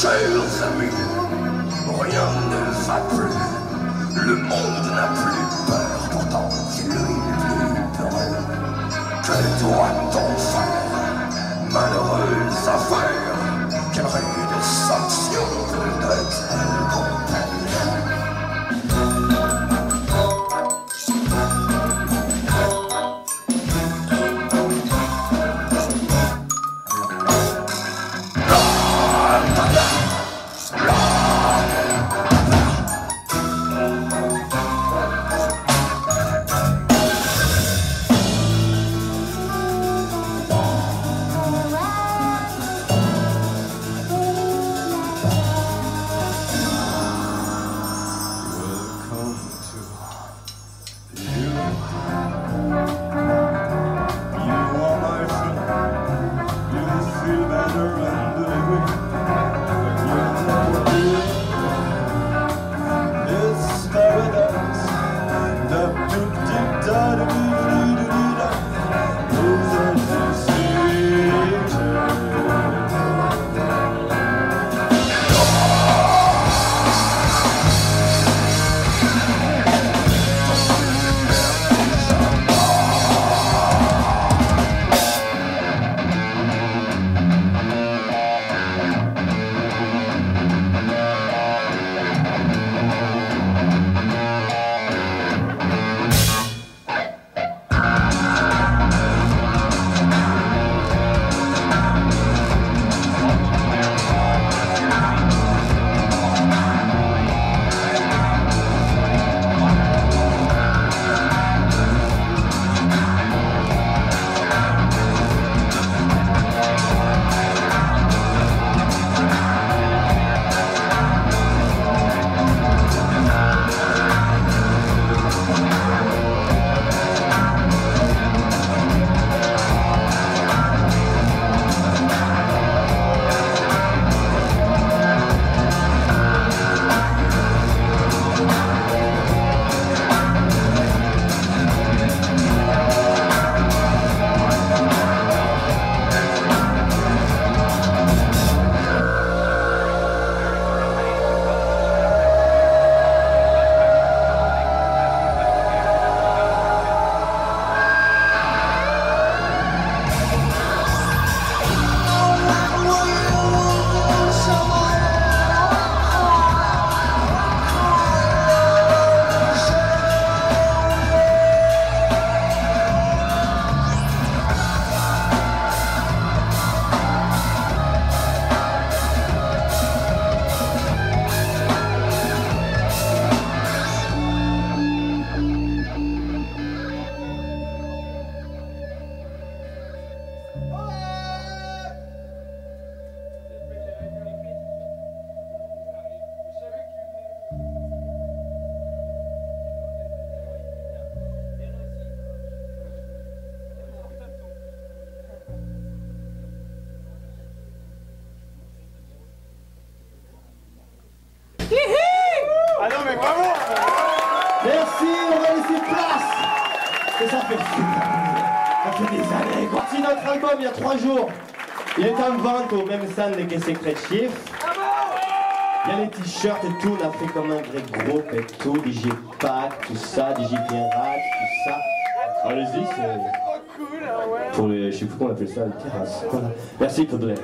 Chers amis, rien ne va plus. Le monde n'a plus peur, pourtant il est plus peureux. Que doit-on faire? Malheureuse affaire, car une sanction peut être ça fait des années quoi. Si notre album il y a trois jours, il est en vente au même stand que Secret Chief. Il y a les t-shirts et tout, on a fait comme un vrai groupe et tout, Digipack, tout ça, Digipirate, tout ça. Allez-y, c'est... Pour les, je sais plus comment on appelle ça, les terrasses. Voilà. Merci Podlek.